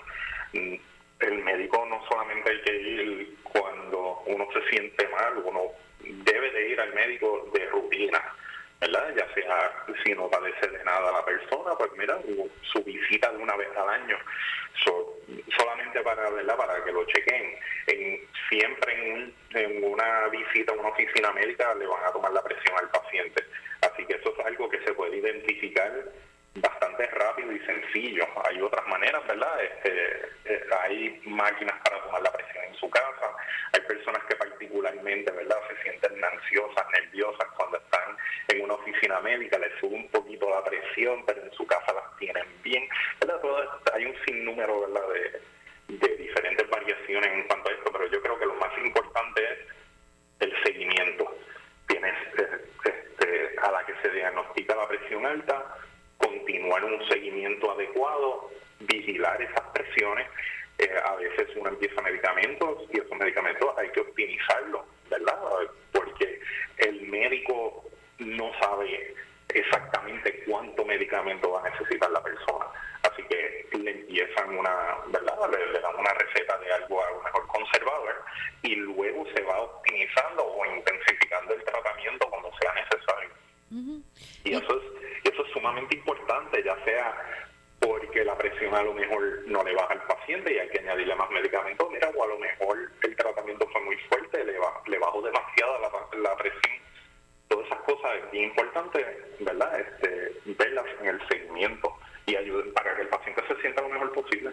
Mm, el médico no solamente hay que ir cuando uno se siente mal, uno debe de ir al médico de rutina, ¿verdad? Ya sea si no padece de nada la persona, pues mira, su visita de una vez al año, solamente para, ¿verdad? Para que lo chequen. En, siempre en, en una visita a una oficina médica le van a tomar la presión al paciente. Así que eso es algo que se puede identificar bastante rápido y sencillo. Hay otras maneras, ¿verdad? Este, eh, hay máquinas para tomar la presión en su casa. Hay personas que particularmente, ¿verdad? Se sienten ansiosas, nerviosas cuando están en una oficina médica, les sube un poquito la presión, pero en su casa las tienen bien, ¿verdad? hay un sinnúmero, ¿verdad? De, de diferentes variaciones en cuanto a esto, pero yo creo que lo más importante es el seguimiento. Tienes eh, este, a la que se diagnostica la presión alta, continuar un seguimiento adecuado, vigilar esas presiones. Eh, a veces uno empieza medicamentos y esos medicamentos hay que optimizarlos, ¿verdad? Porque el médico no sabe exactamente cuánto medicamento va a necesitar la persona. Así que le empiezan una, ¿verdad? Le, dan una receta de algo a lo mejor conservador y luego se va optimizando o intensificando el tratamiento cuando sea necesario. Y eso es eso es sumamente importante, ya sea porque la presión a lo mejor no le baja al paciente y hay que añadirle más medicamentos, mira, o a lo mejor el tratamiento fue muy fuerte, le, le bajó demasiada la, presión. Todas esas cosas es bien importante, ¿verdad? Este, verlas en el seguimiento y ayudar para que el paciente se sienta lo mejor posible.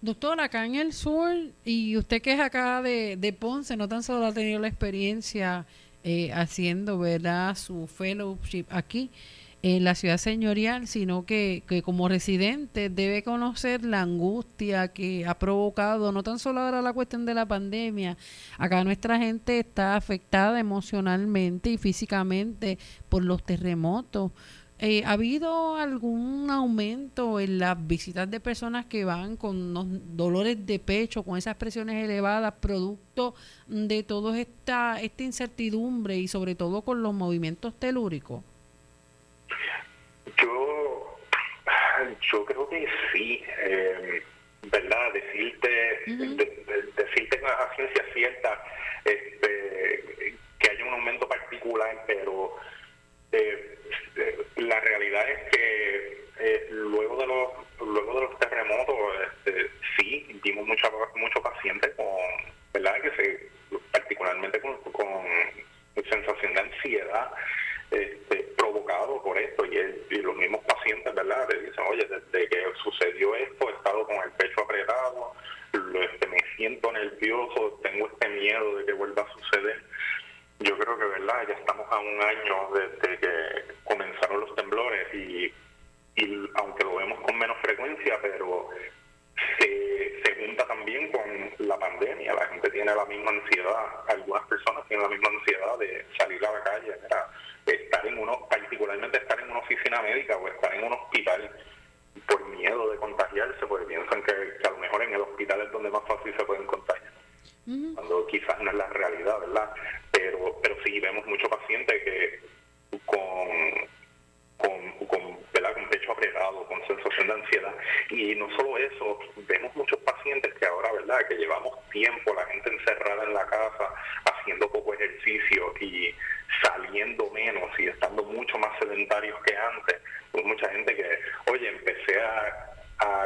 Doctor, acá en el sur, y usted que es acá de, de Ponce, no tan solo ha tenido la experiencia eh, haciendo, ¿verdad?, su fellowship aquí, en la ciudad señorial, sino que, que, como residente debe conocer la angustia que ha provocado, no tan solo ahora la cuestión de la pandemia, acá nuestra gente está afectada emocionalmente y físicamente por los terremotos. Eh, ¿Ha habido algún aumento en las visitas de personas que van con unos dolores de pecho, con esas presiones elevadas, producto de toda esta, esta incertidumbre y sobre todo con los movimientos telúricos? Yo, yo creo que sí, eh, ¿verdad? Decirte, decirte a ciencia cierta este, que hay un aumento particular, pero eh, eh, la realidad es que luego de los luego de los terremotos, este, sí, vimos muchos pacientes con, ¿verdad? Que se, particularmente con, con sensación de ansiedad este, provocado por esto y, los mismos pacientes, ¿verdad? Le dicen, oye, desde que sucedió esto he estado con el pecho apretado, este, me siento nervioso, tengo este miedo de que vuelva a suceder. Yo creo que, ¿verdad? Ya estamos a un año desde que comenzaron los temblores y, y aunque lo vemos con menos frecuencia, pero se, se junta también con la pandemia. La gente tiene la misma ansiedad, algunas personas tienen la misma ansiedad de salir a la calle, ¿verdad? estar en uno, particularmente estar en una oficina médica o estar en un hospital por miedo de contagiarse, porque piensan que, a lo mejor en el hospital es donde más fácil se pueden contagiar. Cuando quizás no es la realidad, ¿verdad? Pero, pero sí vemos muchos pacientes que con, con, con, con pecho apretado, con sensación de ansiedad. Y no solo eso, vemos muchos pacientes que ahora, ¿verdad? Que llevamos tiempo, la gente encerrada en la casa, haciendo poco ejercicio y saliendo menos y estando mucho más sedentarios que antes. Pues mucha gente que, oye, empecé a,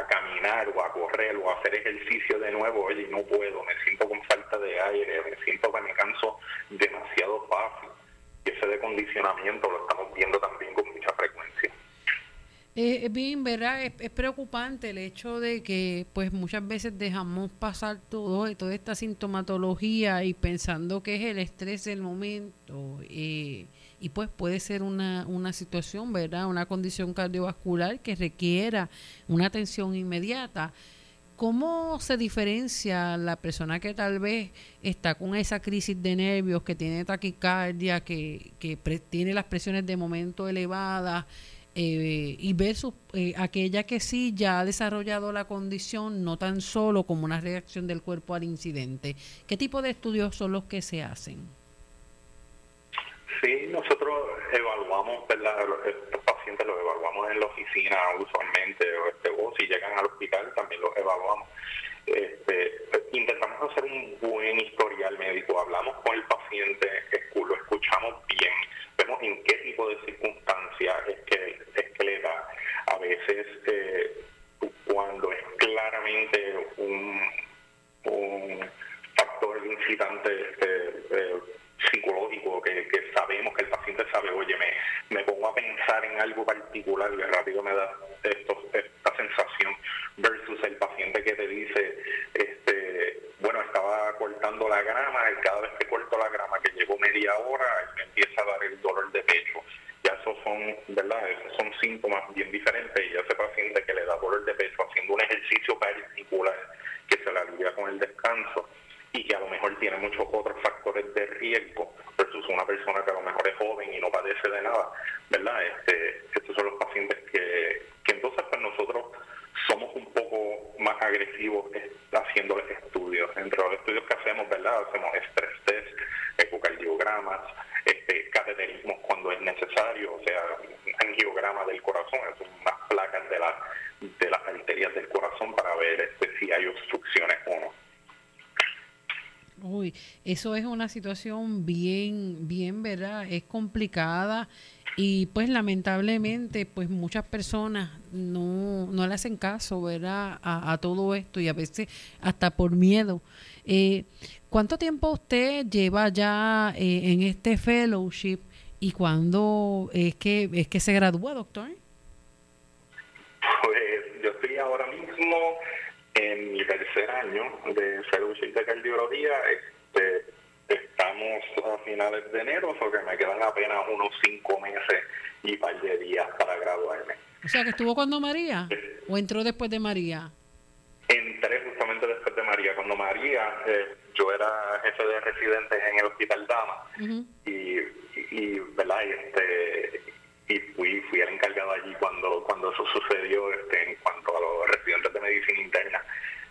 caminar o a correr o a hacer ejercicio de nuevo, oye, no puedo, me siento con falta de aire, me siento que me canso demasiado fácil. Y ese decondicionamiento lo estamos viendo también con mucha frecuencia. Eh, bien, ¿verdad? Es, preocupante el hecho de que pues muchas veces dejamos pasar todo, toda esta sintomatología y pensando que es el estrés del momento eh, y pues puede ser una, una situación, ¿verdad? Una condición cardiovascular que requiera una atención inmediata. ¿Cómo se diferencia la persona que tal vez está con esa crisis de nervios, que tiene taquicardia, que, que tiene las presiones de momento elevadas? eh, y versus eh, aquella que sí ya ha desarrollado la condición, no tan solo como una reacción del cuerpo al incidente. ¿Qué tipo de estudios son los que se hacen? Sí, nosotros evaluamos, ¿verdad? Estos pacientes los evaluamos en la oficina usualmente, o, este, o si llegan al hospital también los evaluamos. Este, intentamos hacer un buen historial médico, hablamos con el paciente, lo escuchamos bien, vemos en qué tipo de circunstancias es que, es que le da. A veces eh, cuando es claramente un, un factor incitante este, eh, psicológico que, sabemos que el paciente sabe, oye, me, me pongo a pensar en algo particular y rápido me da esto, esta sensación versus el paciente que te dice, este, bueno, estaba cortando la grama y cada vez que corto la grama que llevo media hora me empieza a dar el dolor de pecho. Ya esos son, ¿verdad? Esos son síntomas bien diferentes y ese paciente que le da dolor de pecho haciendo un ejercicio particular que se le alivia con el descanso y que a lo mejor tiene muchos otros riesgo versus una persona que a lo mejor es joven y no padece de nada, ¿verdad? Este, estos son los pacientes que, que entonces pues nosotros somos un poco más agresivos haciendo estudios. Entre los estudios que hacemos, ¿verdad? Hacemos estrés test, ecocardiogramas, este, cateterismos cuando es necesario, o sea, angiograma del corazón, son unas placas de, la, de las arterias del corazón para ver este, si hay obstrucciones o no. Uy, eso es una situación bien, bien, ¿verdad? Es complicada y pues lamentablemente pues muchas personas no, no le hacen caso, ¿verdad? A, todo esto y a veces hasta por miedo. Eh, ¿Cuánto tiempo usted lleva ya eh, en este fellowship y cuándo es que, es que se gradúa, doctor? Pues yo estoy ahora mismo en mi tercer año de fellowship de cardiología. Este, estamos a finales de enero, o que me quedan apenas unos cinco meses y par de días para graduarme. O sea, que estuvo cuando María o entró después de María. Entré justamente después de María. Cuando María, eh, yo era jefe de residentes en el Hospital Dama y, y, ¿verdad? este, y fui, fui el encargado allí cuando, cuando eso sucedió este, en cuanto a los residentes de medicina interna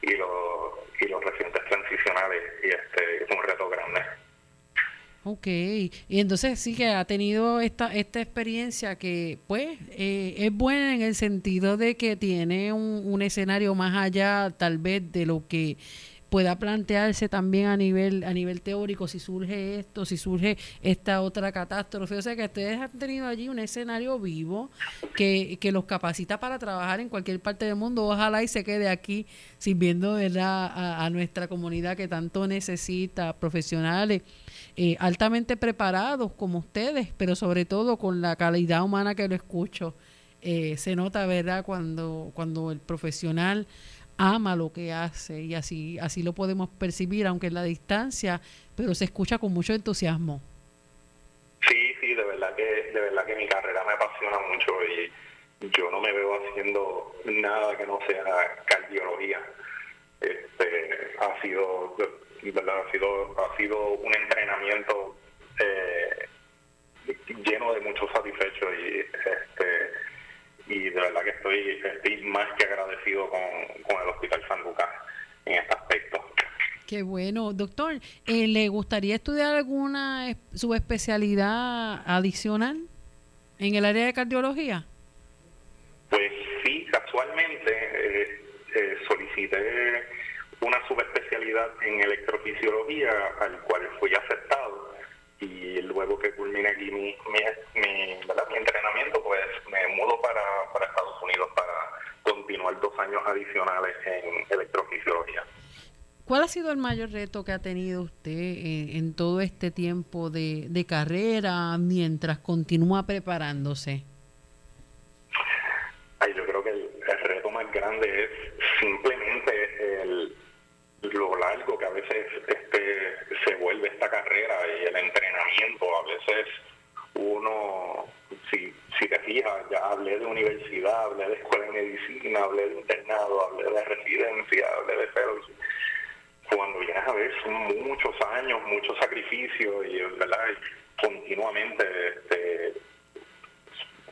y los, y los residentes transicionales y este es un reto grande. Ok, y entonces sí que ha tenido esta, esta experiencia que pues eh, es buena en el sentido de que tiene un, escenario más allá tal vez de lo que pueda plantearse también a nivel a nivel teórico si surge esto, si surge esta otra catástrofe. O sea que ustedes han tenido allí un escenario vivo que, que los capacita para trabajar en cualquier parte del mundo. Ojalá y se quede aquí sirviendo A, nuestra comunidad que tanto necesita profesionales eh, altamente preparados como ustedes, pero sobre todo con la calidad humana que lo escucho. Eh, se nota, ¿verdad?, cuando, cuando el profesional ama lo que hace y así, así lo podemos percibir, aunque en la distancia, pero se escucha con mucho entusiasmo. Sí, sí, de verdad que, de verdad que mi carrera me apasiona mucho y yo no me veo haciendo nada que no sea cardiología. Este, ha sido, ¿verdad? ha sido, ha sido un entrenamiento eh, lleno de mucho satisfecho y este y de verdad que estoy, estoy más que agradecido con, el Hospital San Lucas en Qué bueno. Doctor, eh, ¿le gustaría estudiar alguna subespecialidad adicional en el área de cardiología? Pues sí, casualmente eh, eh, solicité una subespecialidad en electrofisiología, al cual fui aceptado. Y luego que culmine aquí mi, mi, entrenamiento, pues me mudo para, para Estados Unidos para continuar dos años adicionales en electrofisiología. ¿Cuál ha sido el mayor reto que ha tenido usted en, todo este tiempo de, de, carrera mientras continúa preparándose? Ay, yo creo que el, reto más grande es simplemente el, lo que a veces este, se vuelve esta carrera y el entrenamiento. A veces uno, si, si te fijas, ya hablé de universidad, hablé de escuela de medicina, hablé de internado, hablé de residencia, hablé de fellowship cuando vienes a ver muchos años, mucho sacrificio y verdad continuamente este,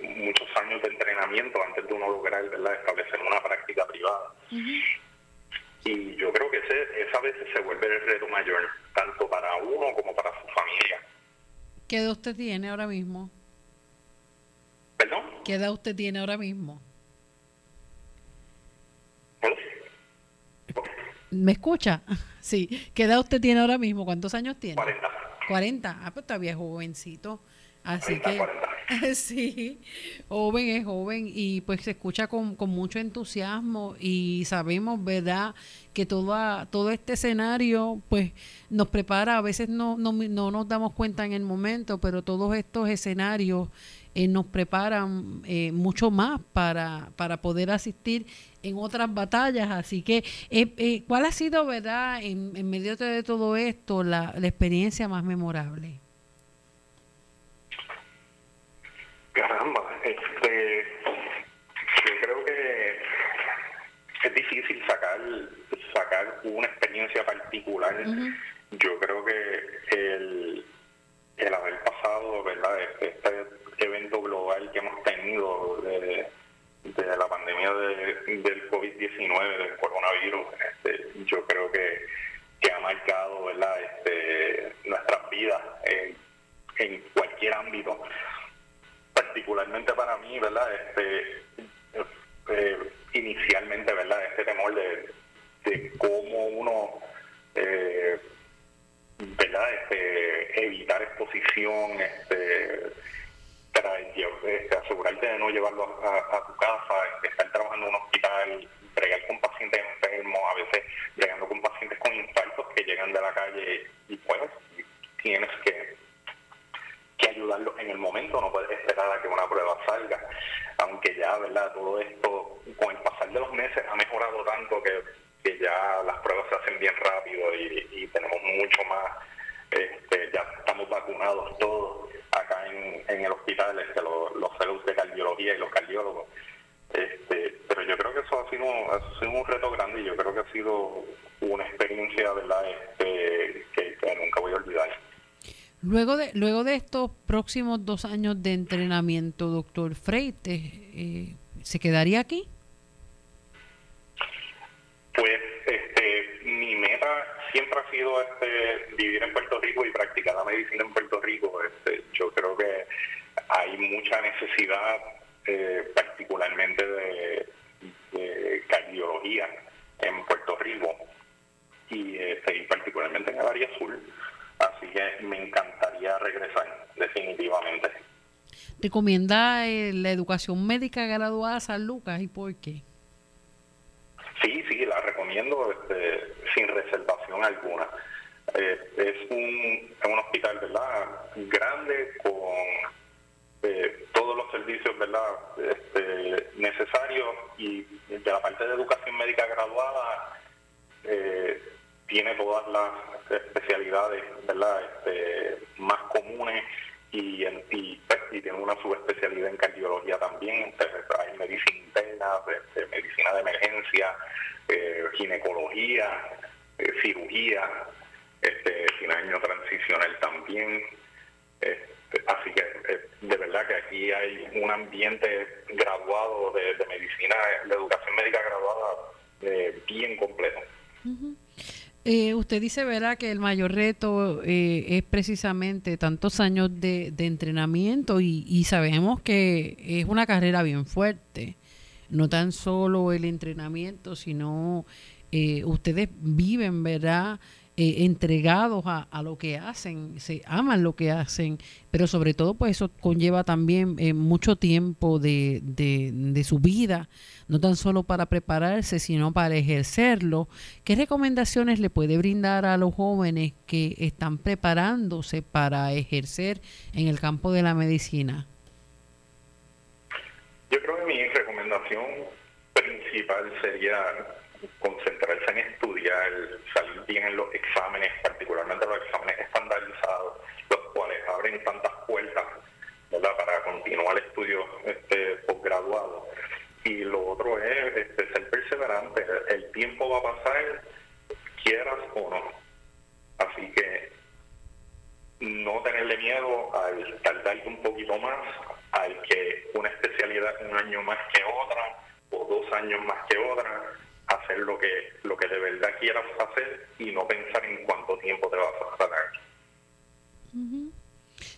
muchos años de entrenamiento antes de uno lograr ¿verdad? establecer una práctica privada. Y yo creo que ese, esa veces se vuelve el reto mayor, tanto para uno como para su familia. ¿Qué edad usted tiene ahora mismo? ¿Perdón? ¿Qué edad usted tiene ahora mismo? ¿Me escucha? Sí. ¿Qué edad usted tiene ahora mismo? ¿Cuántos años tiene? 40. 40. Ah, pues todavía es jovencito. Así que sí, joven es joven y pues se escucha con, con mucho entusiasmo y sabemos, ¿verdad?, que todo, todo este escenario pues nos prepara, a veces no, no, no nos damos cuenta en el momento, pero todos estos escenarios eh, nos preparan eh, mucho más para, para poder asistir en otras batallas. Así que, eh, ¿cuál ha sido, verdad, en, en medio de todo esto, la, la experiencia más memorable? Caramba, este, yo creo que es difícil sacar sacar una experiencia particular. Yo creo que el, el haber pasado, ¿verdad? Este, este evento global que hemos tenido de, la pandemia del COVID-19, del coronavirus, este, yo creo que, que ha marcado, ¿verdad? Este, nuestras vidas en, en cualquier ámbito particularmente para mí, ¿verdad? Este, eh, inicialmente, ¿verdad? Este temor de, de cómo uno, eh, ¿verdad? Este, evitar exposición, este, para este, asegurarte de no llevarlo a, tu casa, este, estar trabajando en un hospital, bregar con pacientes enfermos, a veces llegando con pacientes con infartos que llegan de la calle y pues tienes que que ayudarlos en el momento, no puedes esperar a que una prueba salga. Aunque ya, ¿verdad? Todo esto, con el pasar de los meses, ha mejorado tanto que, que ya las pruebas se hacen bien rápido y, tenemos mucho más, este, ya estamos vacunados todos acá en, en el hospital, este, los, los de cardiología y los cardiólogos. Este, pero yo creo que eso ha sido, ha sido un reto grande y yo creo que ha sido una experiencia, ¿verdad? Este, que nunca voy a olvidar. Luego de, luego de estos próximos dos años de entrenamiento, doctor Freites, eh, ¿se quedaría aquí? Pues este, mi meta siempre ha sido este, vivir en Puerto Rico y practicar la medicina en Puerto Rico. Este, yo creo que hay mucha necesidad, eh, particularmente de, cardiología en Puerto Rico y, este, y particularmente en el área azul Así que me encantaría regresar, definitivamente. ¿Recomienda eh, la educación médica graduada a San Lucas y por qué? Sí, sí, la recomiendo este, sin reservación alguna. Eh, es un, un hospital, ¿verdad? Grande con eh, todos los servicios, ¿verdad? Este, necesarios y de la parte de educación médica graduada tiene todas las especialidades ¿verdad? Este, más comunes y, y, tiene una subespecialidad en cardiología también, hay medicina interna, este, medicina de emergencia, eh, ginecología, eh, cirugía, este, año transicional también. Este, así que eh, de verdad que aquí hay un ambiente graduado de, medicina, de educación médica graduada bien completo. Eh, usted dice, ¿verdad?, que el mayor reto eh, es precisamente tantos años de, entrenamiento y, sabemos que es una carrera bien fuerte. No tan solo el entrenamiento, sino eh, ustedes viven, ¿verdad?, eh, entregados a, lo que hacen, se aman lo que hacen, pero sobre todo pues eso conlleva también eh, mucho tiempo de, de, su vida, no tan solo para prepararse, sino para ejercerlo. ¿Qué recomendaciones le puede brindar a los jóvenes que están preparándose para ejercer en el campo de la medicina? Yo creo que mi recomendación principal sería concentrarse en estudiar, salir bien en los exámenes, particularmente los exámenes estandarizados, los cuales abren tantas puertas ¿verdad? para continuar estudios este, posgraduados. Y lo otro es este, ser perseverante. El tiempo va a pasar, quieras o no. Así que no tenerle miedo al tardar un poquito más, al que una especialidad un año más que otra o dos años más que otra, hacer lo que, lo que de verdad quieras hacer y no pensar en cuánto tiempo te vas a tardar.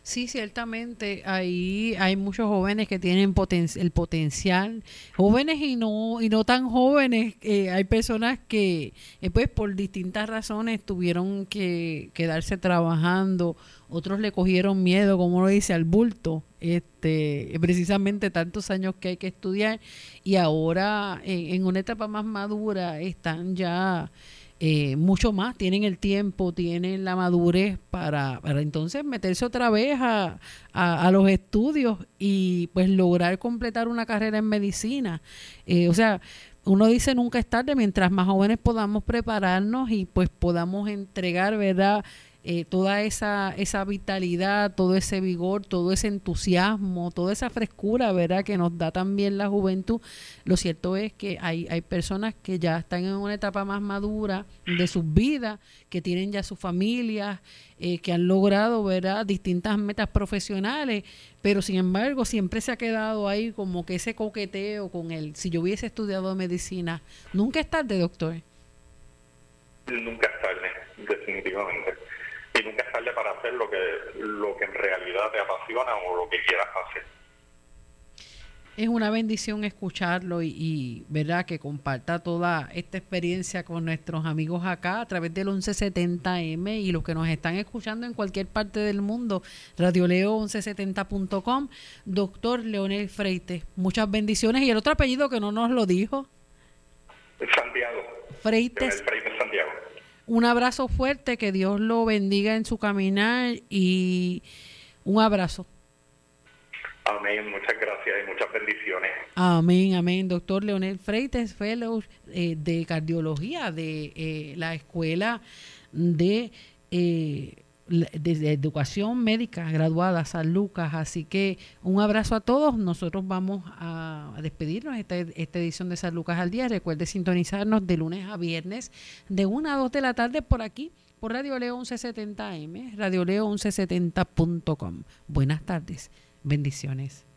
Sí, ciertamente, ahí hay muchos jóvenes que tienen el potencial, jóvenes y no y no tan jóvenes. Eh, hay personas que, eh, pues, por distintas razones tuvieron que quedarse trabajando. Otros le cogieron miedo, como lo dice, al bulto. Este, precisamente tantos años que hay que estudiar y ahora en una etapa más madura están ya eh, mucho más, tienen el tiempo, tienen la madurez para, entonces meterse otra vez a, a, los estudios y pues lograr completar una carrera en medicina. Eh, o sea, uno dice nunca es tarde, mientras más jóvenes podamos prepararnos y pues podamos entregar, ¿verdad? Eh, toda esa, esa vitalidad, todo ese vigor, todo ese entusiasmo, toda esa frescura, ¿verdad? Que nos da también la juventud. Lo cierto es que hay, hay personas que ya están en una etapa más madura de sus vidas, que tienen ya sus familias, eh, que han logrado, ¿verdad? Distintas metas profesionales, pero sin embargo siempre se ha quedado ahí como que ese coqueteo con él. Si yo hubiese estudiado medicina, nunca es tarde, doctor. Nunca es tarde, definitivamente y nunca es tarde para hacer lo que, lo que en realidad te apasiona o lo que quieras hacer. Es una bendición escucharlo y, verdad que comparta toda esta experiencia con nuestros amigos acá a través del 1170M y los que nos están escuchando en cualquier parte del mundo, radioleo1170.com, doctor Leonel Freites. Muchas bendiciones y el otro apellido que no nos lo dijo. Santiago. Freites. Freites Santiago. Un abrazo fuerte, que Dios lo bendiga en su caminar y un abrazo. Amén, muchas gracias y muchas bendiciones. Amén, amén. Doctor Leonel Freites, fellow eh, de cardiología de eh, la Escuela de eh, de educación médica graduada San Lucas. Así que un abrazo a todos. Nosotros vamos a despedirnos esta, esta edición de San Lucas al día. Recuerde sintonizarnos de lunes a viernes de 1 a 2 de la tarde por aquí, por Radio Leo 1170M, radioleo1170.com. Buenas tardes. Bendiciones.